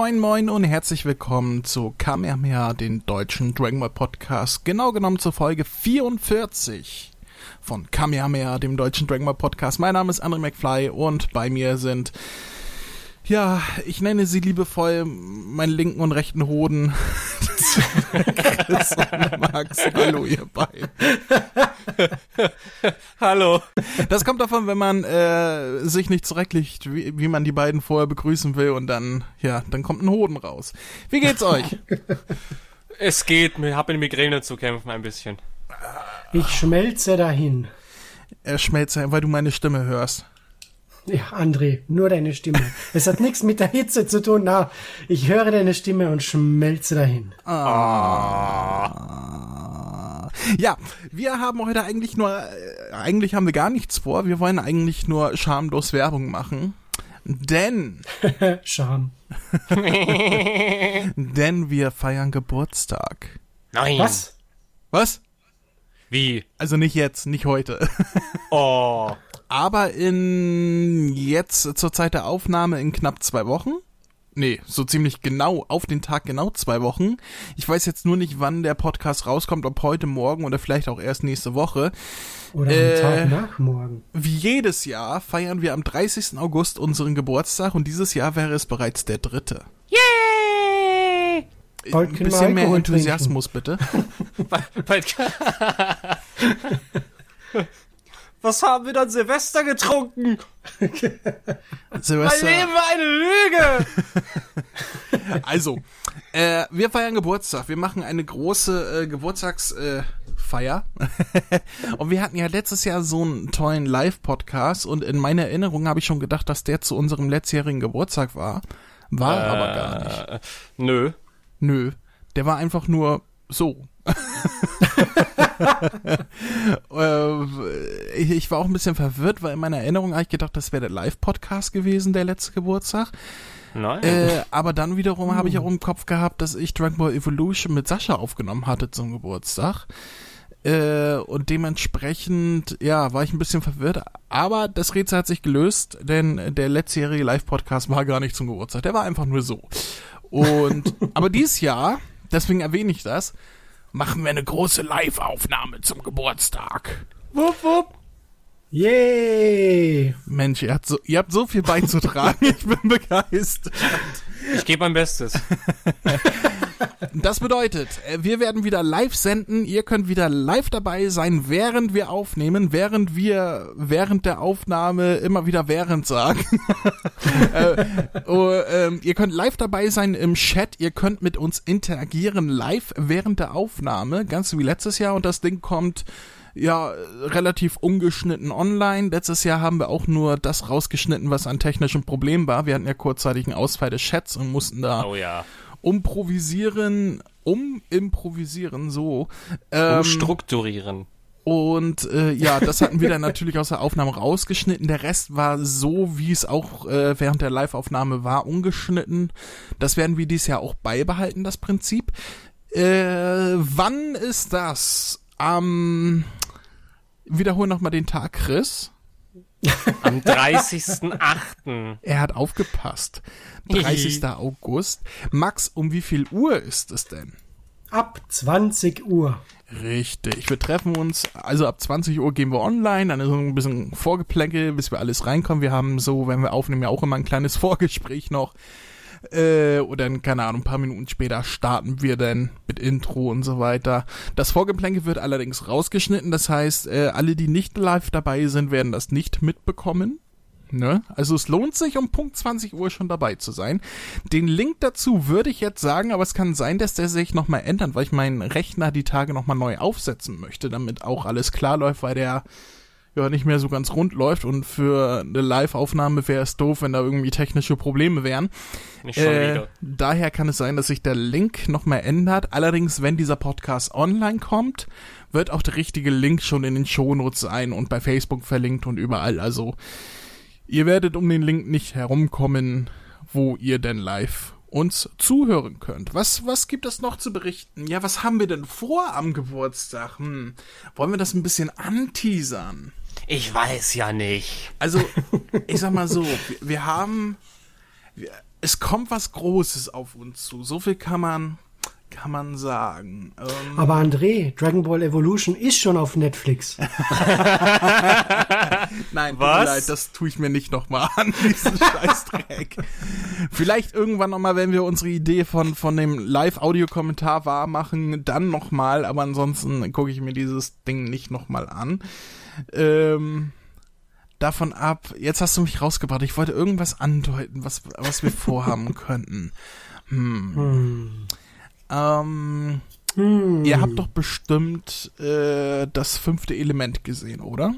Moin moin und herzlich willkommen zu Kamehameha, den deutschen Dragon Ball Podcast. Genau genommen zur Folge 44 von Kamehameha, dem deutschen Dragon Ball Podcast. Mein Name ist André McFly und bei mir sind ja, ich nenne sie liebevoll meinen linken und rechten Hoden. Chris und Max. Hallo, ihr beiden. Hallo. Das kommt davon, wenn man äh, sich nicht zurechtlegt, wie, wie man die beiden vorher begrüßen will und dann, ja, dann kommt ein Hoden raus. Wie geht's euch? Es geht, ich habe mit Migräne zu kämpfen ein bisschen. Ich schmelze dahin. Er schmelzt, weil du meine Stimme hörst. Ja, André, nur deine Stimme. Es hat nichts mit der Hitze zu tun. Na, ich höre deine Stimme und schmelze dahin. Ah. Ja, wir haben heute eigentlich nur, äh, eigentlich haben wir gar nichts vor. Wir wollen eigentlich nur schamlos Werbung machen. Denn, Scham. denn wir feiern Geburtstag. Nein. Was? Was? Wie? Also nicht jetzt, nicht heute. Oh. Aber in jetzt zur Zeit der Aufnahme in knapp zwei Wochen. Nee, so ziemlich genau, auf den Tag genau zwei Wochen. Ich weiß jetzt nur nicht, wann der Podcast rauskommt, ob heute, morgen oder vielleicht auch erst nächste Woche. Oder Äh, am Tag nach morgen. Wie jedes Jahr feiern wir am 30. August unseren Geburtstag und dieses Jahr wäre es bereits der dritte. Yay! Ein Bald wir bisschen mehr Enthusiasmus, bitte. Bald- Was haben wir dann Silvester getrunken? Mein Silvester. Leben war eine Lüge! Also, äh, wir feiern Geburtstag. Wir machen eine große äh, Geburtstagsfeier. Äh, und wir hatten ja letztes Jahr so einen tollen Live-Podcast und in meiner Erinnerung habe ich schon gedacht, dass der zu unserem letztjährigen Geburtstag war. War aber gar nicht. Äh, nö. Nö. Der war einfach nur so. Ich, ich war auch ein bisschen verwirrt, weil in meiner Erinnerung habe ich gedacht, das wäre der Live-Podcast gewesen, der letzte Geburtstag. Nein. Äh, aber dann wiederum habe ich auch im Kopf gehabt, dass ich Dragon Ball Evolution mit Sascha aufgenommen hatte zum Geburtstag. Äh, und dementsprechend, ja, war ich ein bisschen verwirrt. Aber das Rätsel hat sich gelöst, denn der letztjährige Live-Podcast war gar nicht zum Geburtstag. Der war einfach nur so. Und, aber dieses Jahr, deswegen erwähne ich das, machen wir eine große Live-Aufnahme zum Geburtstag. wupp, wupp. Yay! Mensch, ihr habt so, ihr habt so viel beizutragen. ich bin begeistert. Ich gebe mein Bestes. Das bedeutet, äh, wir werden wieder live senden. Ihr könnt wieder live dabei sein, während wir aufnehmen, während wir während der Aufnahme immer wieder während sagen. äh, oh, ähm, ihr könnt live dabei sein im Chat. Ihr könnt mit uns interagieren live während der Aufnahme, ganz wie letztes Jahr. Und das Ding kommt ja relativ ungeschnitten online. Letztes Jahr haben wir auch nur das rausgeschnitten, was an technischen Problemen war. Wir hatten ja kurzzeitig einen Ausfall des Chats und mussten da Oh ja. umprovisieren, umimprovisieren, so. Ähm, Umstrukturieren. und äh, ja, das hatten wir dann natürlich aus der Aufnahme rausgeschnitten. Der Rest war so, wie es auch äh, während der Live-Aufnahme war, ungeschnitten. Das werden wir dieses Jahr auch beibehalten, das Prinzip. Äh, wann ist das? Am wiederhol noch mal den Tag, Chris. Am 30.08. Er hat aufgepasst. 30. August. Max, um wie viel Uhr ist es denn? Ab 20 Uhr. Richtig. Wir treffen uns, also ab 20 Uhr gehen wir online, dann ist so ein bisschen Vorgeplänkel, bis wir alles reinkommen. Wir haben so, wenn wir aufnehmen, ja auch immer ein kleines Vorgespräch noch. Äh, oder keine Ahnung, ein paar Minuten später starten wir dann mit Intro und so weiter. Das Vorgeplänkel wird allerdings rausgeschnitten, das heißt, äh, alle, die nicht live dabei sind, werden das nicht mitbekommen. Ne? Also es lohnt sich, um Punkt 20 Uhr schon dabei zu sein. Den Link dazu würde ich jetzt sagen, aber es kann sein, dass der sich nochmal ändert, weil ich meinen Rechner die Tage nochmal neu aufsetzen möchte, damit auch alles klar läuft, weil der ja nicht mehr so ganz rund läuft und für eine Live-Aufnahme wäre es doof, wenn da irgendwie technische Probleme wären. Nicht schon Äh, wieder. daher kann es sein, dass sich der Link nochmal ändert. Allerdings, wenn dieser Podcast online kommt, wird auch der richtige Link schon in den Shownotes sein und bei Facebook verlinkt und überall. Also ihr werdet um den Link nicht herumkommen, wo ihr denn live uns zuhören könnt. Was, was gibt es noch zu berichten? Ja, was haben wir denn vor am Geburtstag? Hm, wollen wir das ein bisschen anteasern? Ich weiß ja nicht. Also, ich sag mal so, wir, wir haben es kommt was Großes auf uns zu. So viel kann man, kann man sagen. Ähm, Aber André, Dragon Ball Evolution ist schon auf Netflix. Nein, tut mir Was? leid, das tue ich mir nicht nochmal an, diesen Scheißdreck. Vielleicht irgendwann nochmal, wenn wir unsere Idee von, von dem Live-Audio-Kommentar wahr machen, dann nochmal, aber ansonsten gucke ich mir dieses Ding nicht nochmal an. Ähm, davon ab, jetzt hast du mich rausgebracht, ich wollte irgendwas andeuten, was, was wir vorhaben könnten. Hm. Ähm, Hm. ihr habt doch bestimmt äh, das fünfte Element gesehen, oder?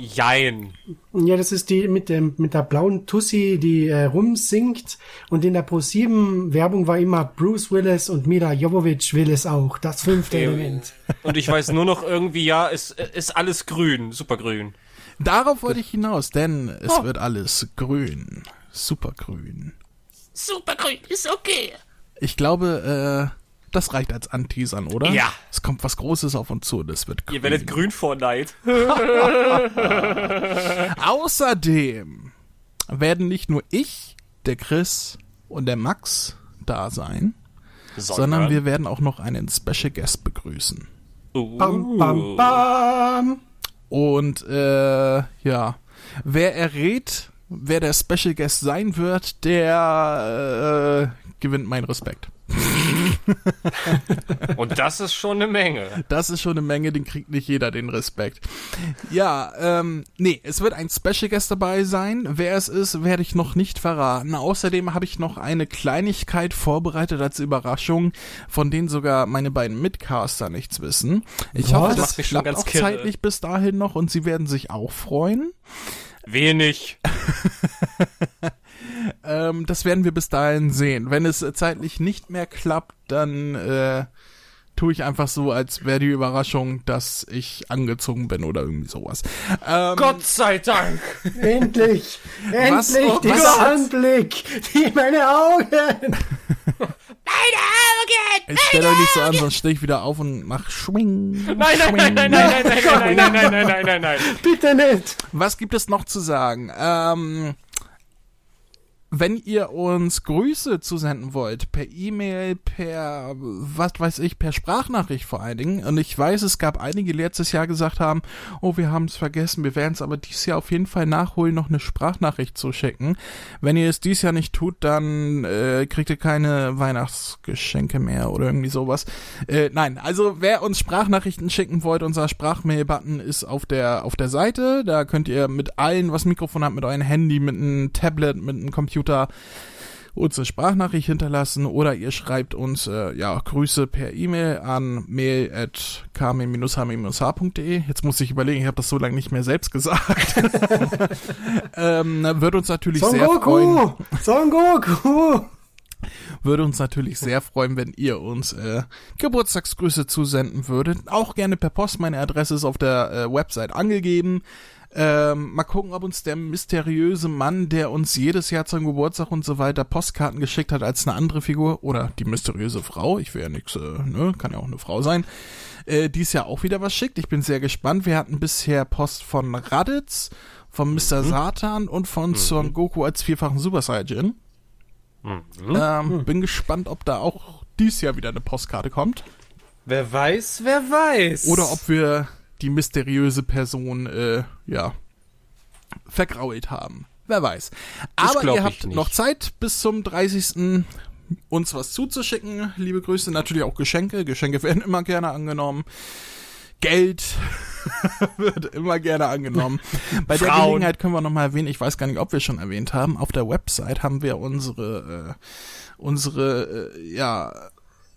Jein. Ja, das ist die mit dem mit der blauen Tussi, die äh, rumsingt und in der Pro7 Werbung war immer Bruce Willis und Mira Jovovich Willis auch. Das fünfte Element. Und ich weiß nur noch irgendwie, ja, es ist alles grün, supergrün. Darauf wollte ich hinaus, denn es wird alles grün. Supergrün. Supergrün ist okay. Ich glaube, äh, das reicht als Anteasern, oder? Ja. Es kommt was Großes auf uns zu, das wird grün. Ihr werdet grün vor Neid. Außerdem werden nicht nur ich, der Chris und der Max da sein, sondern wir werden auch noch einen Special Guest begrüßen. Bam, bam, bam. Und äh, ja, wer errät, wer der Special Guest sein wird, der äh, gewinnt meinen Respekt. Und das ist schon eine Menge. Das ist schon eine Menge, den kriegt nicht jeder den Respekt. Ja, ähm, nee, es wird ein Special Guest dabei sein. Wer es ist, werde ich noch nicht verraten. Außerdem habe ich noch eine Kleinigkeit vorbereitet als Überraschung, von denen sogar meine beiden Mitcaster nichts wissen. Ich Was? hoffe, Das das klappt ganz auch kirre. zeitlich bis dahin noch und sie werden sich auch freuen. Wenig. Ähm, das werden wir bis dahin sehen. Wenn es äh, zeitlich nicht mehr klappt, dann äh, tue ich einfach so, als wäre die Überraschung, dass ich angezogen bin oder irgendwie sowas. Ähm, Gott sei Dank. Endlich! Was- Endlich! oh, dieser was- Anblick! Die meine Augen! Meine Augen! ich stelle euch nicht so an, sonst stehe ich wieder auf und mach Schwing. Nein, nein, nein, nein, nein, nein, nein, nein, nein, nein, nein, nein, nein, nein. Bitte nicht! Was gibt es noch zu sagen? Ähm, wenn ihr uns Grüße zusenden wollt, per E-Mail, per, was weiß ich, per Sprachnachricht vor allen Dingen, und ich weiß, es gab einige, die letztes Jahr gesagt haben, oh, wir haben es vergessen, wir werden es aber dieses Jahr auf jeden Fall nachholen, noch eine Sprachnachricht zu schicken. Wenn ihr es dieses Jahr nicht tut, dann äh, kriegt ihr keine Weihnachtsgeschenke mehr oder irgendwie sowas. Äh, nein, also wer uns Sprachnachrichten schicken wollt, unser Sprachmail-Button ist auf der auf der Seite. Da könnt ihr mit allen, was Mikrofon hat, mit eurem Handy, mit einem Tablet, mit einem Computer uns eine Sprachnachricht hinterlassen oder ihr schreibt uns äh, ja Grüße per E-Mail an mail at h-h.de. Jetzt muss ich überlegen, ich habe das so lange nicht mehr selbst gesagt. ähm, würde uns natürlich Son sehr freuen. Goku! Son Goku! Würde uns natürlich sehr freuen, wenn ihr uns äh, Geburtstagsgrüße zusenden würdet. Auch gerne per Post. Meine Adresse ist auf der äh, Website angegeben. Ähm, mal gucken, ob uns der mysteriöse Mann, der uns jedes Jahr zum Geburtstag und so weiter Postkarten geschickt hat, als eine andere Figur oder die mysteriöse Frau, ich will ja nix, äh, ne, kann ja auch eine Frau sein, äh, dies Jahr auch wieder was schickt. Ich bin sehr gespannt. Wir hatten bisher Post von Raditz, von Mr. Satan und von Son Goku als vierfachen Super Saiyajin. Ähm, Bin gespannt, ob da auch dies Jahr wieder eine Postkarte kommt. Wer weiß, wer weiß. Oder ob wir die mysteriöse Person, äh, ja, vergrault haben. Wer weiß. Aber ihr habt noch Zeit bis zum 30. uns was zuzuschicken. Liebe Grüße, natürlich auch Geschenke. Geschenke werden immer gerne angenommen. Geld wird immer gerne angenommen. Bei der Frauen. Gelegenheit können wir nochmal erwähnen, ich weiß gar nicht, ob wir schon erwähnt haben, auf der Website haben wir unsere, äh, unsere, äh, ja,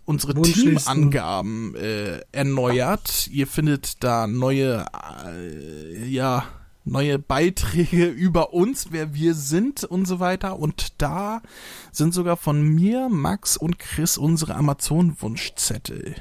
unsere. Teamangaben äh, erneuert. Ihr findet da neue, äh, ja, neue Beiträge über uns, wer wir sind und so weiter. Und da sind sogar von mir, Max und Chris unsere Amazon-Wunschzettel.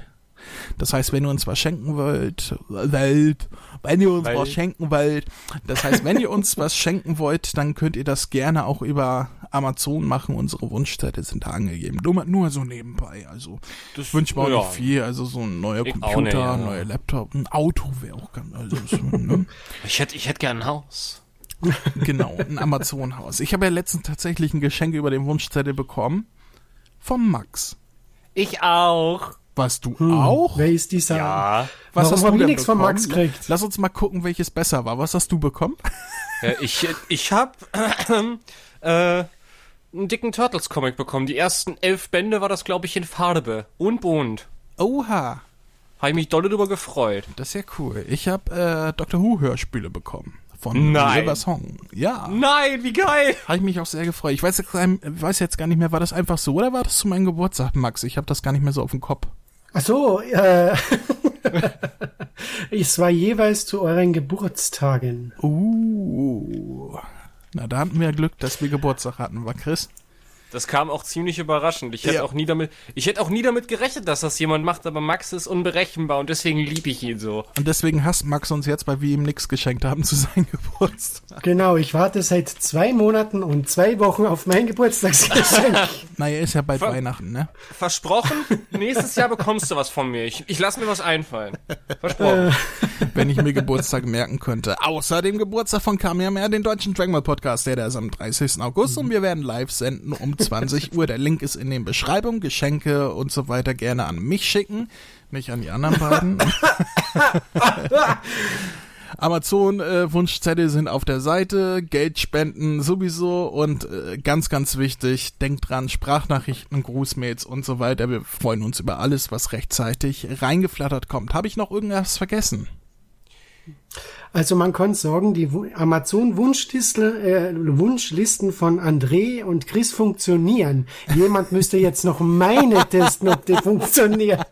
Das heißt, wenn ihr uns was schenken wollt, Welt, wenn ihr uns Weil- was schenken wollt, das heißt, wenn ihr uns was schenken wollt, dann könnt ihr das gerne auch über Amazon machen. Unsere Wunschzettel sind da angegeben. Nur, nur so nebenbei. Also, das wünscht man auch ja. nicht viel. Also, so ein neuer Ich auch Computer, nicht, ja. ein neuer Laptop, ein Auto wäre auch ganz, also, so, ne? Ich hätte, ich hätte gern ein Haus. Genau, ein Amazon-Haus. Ich habe ja letztens tatsächlich ein Geschenk über den Wunschzettel bekommen. Vom Max. Ich auch. Was du Hm, auch? Wer ist dieser? Ja. Was Warum hast du denn nichts von bekommen? Max gekriegt? Lass uns mal gucken, welches besser war. Was hast du bekommen? Ja, ich ich habe äh, einen dicken Turtles-Comic bekommen. Die ersten elf Bände war das, glaube ich, in Farbe und bunt. Oha, Habe ich mich dolle drüber gefreut. das ist ja cool. Ich habe äh, Doctor Who Hörspiele bekommen. Von Nein. Silver Song. Ja, Nein, wie geil! habe ich mich auch sehr gefreut. Ich weiß jetzt, weiß jetzt gar nicht mehr, war das einfach so oder war das zu meinem Geburtstag, Max? Ich habe das gar nicht mehr so auf dem Kopf. Ach so, äh, es war jeweils zu euren Geburtstagen. Uh, na da hatten wir Glück, dass wir Geburtstag hatten, war Chris? Das kam auch ziemlich überraschend. Ich hätte Ja. auch nie damit, ich hätte auch nie damit gerechnet, dass das jemand macht, aber Max ist unberechenbar und deswegen liebe ich ihn so. Und deswegen hasst Max uns jetzt, weil wir ihm nichts geschenkt haben zu seinem Geburtstag. Genau, ich warte seit zwei Monaten und zwei Wochen auf mein Geburtstagsgeschenk. Naja, ist ja bald Ver- Weihnachten, ne? Versprochen, nächstes Jahr bekommst du was von mir. Ich, ich lass mir was einfallen. Versprochen. Wenn ich mir Geburtstag merken könnte. Außer dem Geburtstag von Kamehameha, den deutschen Dragon Ball Podcast, der, der ist am 30. August und wir werden live senden um 20 Uhr. Der Link ist in den Beschreibungen. Geschenke und so weiter gerne an mich schicken, nicht an die anderen beiden. Amazon äh, Wunschzettel sind auf der Seite, Geld spenden sowieso und äh, ganz ganz wichtig, denkt dran, Sprachnachrichten, Grußmails und so weiter. Wir freuen uns über alles, was rechtzeitig reingeflattert kommt. Habe ich noch irgendwas vergessen? Also man kann sagen, die Wu- Amazon-Wunschlisten äh, Wunschlisten von André und Chris funktionieren. Jemand müsste jetzt noch meine testen, ob die funktioniert.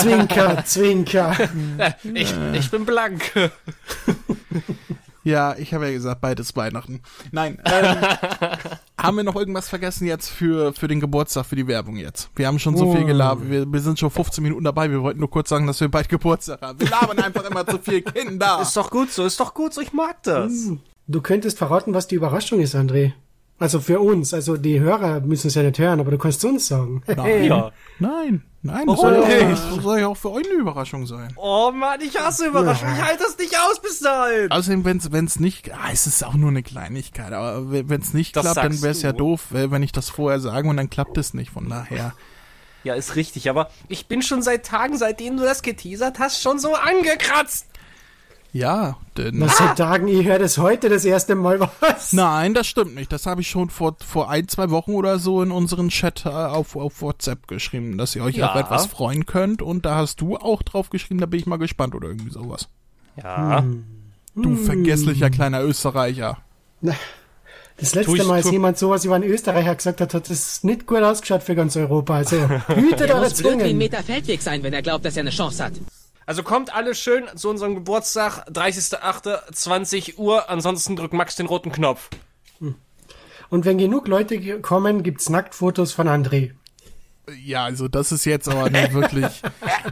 Zwinker, Zwinker. Ich, ich bin blank. Ja, ich habe ja gesagt, beides Weihnachten. Nein, ähm, haben wir noch irgendwas vergessen jetzt für, für den Geburtstag, für die Werbung jetzt? Wir haben schon so viel Oh. gelabert, wir, wir sind schon 15 Minuten dabei, wir wollten nur kurz sagen, dass wir bald Geburtstag haben. Wir labern einfach immer zu viel Kinder. Ist doch gut so, ist doch gut so, ich mag das. Du könntest verraten, was die Überraschung ist, André. Also für uns, also die Hörer müssen es ja nicht hören, aber du kannst uns sagen. Nein, Ja. nein, nein, das Warum soll, ja das soll ja auch für euch eine Überraschung sein. Oh Mann, ich hasse Überraschungen. Ich halte das nicht aus bis dahin. Außerdem, wenn's wenn's nicht, ah, es ist auch nur eine Kleinigkeit, aber wenn es nicht Das klappt, dann wäre es ja doof, wenn ich das vorher sage und dann klappt es nicht, von daher. Ja, ist richtig, aber ich bin schon seit Tagen, seitdem du das geteasert hast, schon so angekratzt. Ja, denn... Was seit Tagen, ich höre das heute das erste Mal was. Nein, das stimmt nicht. Das habe ich schon vor, vor ein, zwei Wochen oder so in unseren Chat äh, auf, auf WhatsApp geschrieben, dass ihr euch Ja. auf etwas freuen könnt. Und da hast du auch drauf geschrieben, da bin ich mal gespannt oder irgendwie sowas. Ja. Du vergesslicher kleiner Österreicher. Das letzte ich- Mal, als jemand sowas über einen Österreicher gesagt hat, hat das nicht gut ausgeschaut für ganz Europa. Also hütet Er eure muss blöd wie ein Zungen. Meter Feldweg sein, wenn er glaubt, dass er eine Chance hat. Also kommt alle schön zu unserem Geburtstag, 30.08., Uhr. Ansonsten drückt Max den roten Knopf. Und wenn genug Leute kommen, gibt's Nacktfotos von André. Ja, also das ist jetzt aber nicht wirklich.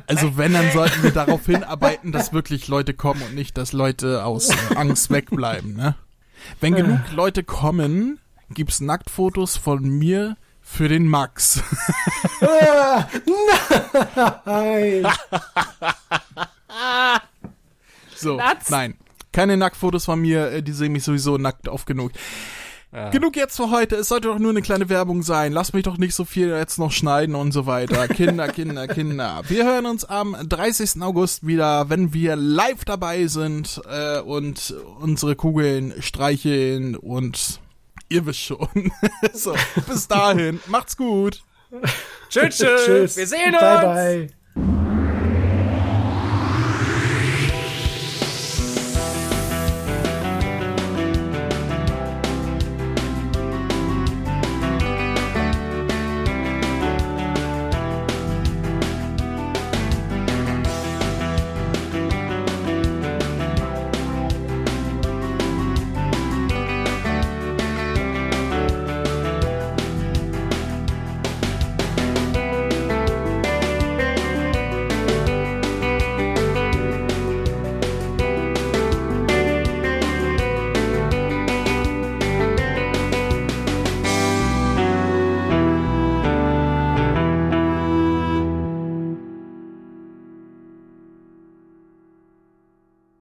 Also wenn, dann sollten wir darauf hinarbeiten, dass wirklich Leute kommen und nicht, dass Leute aus äh, Angst wegbleiben, ne? Wenn genug Leute kommen, gibt's Nacktfotos von mir für den Max. Nein. So, Nuts. nein. Keine Nacktfotos von mir, äh, die sehen mich sowieso nackt oft genug. Genug jetzt für heute. Es sollte doch nur eine kleine Werbung sein. Lass mich doch nicht so viel jetzt noch schneiden und so weiter. Kinder, Kinder, Kinder. Wir hören uns am 30. August wieder, wenn wir live dabei sind äh, und unsere Kugeln streicheln und ihr wisst schon. so, bis dahin. Macht's gut. Tschüss, tschüss. Tschüss. Wir sehen uns. Bye, bye.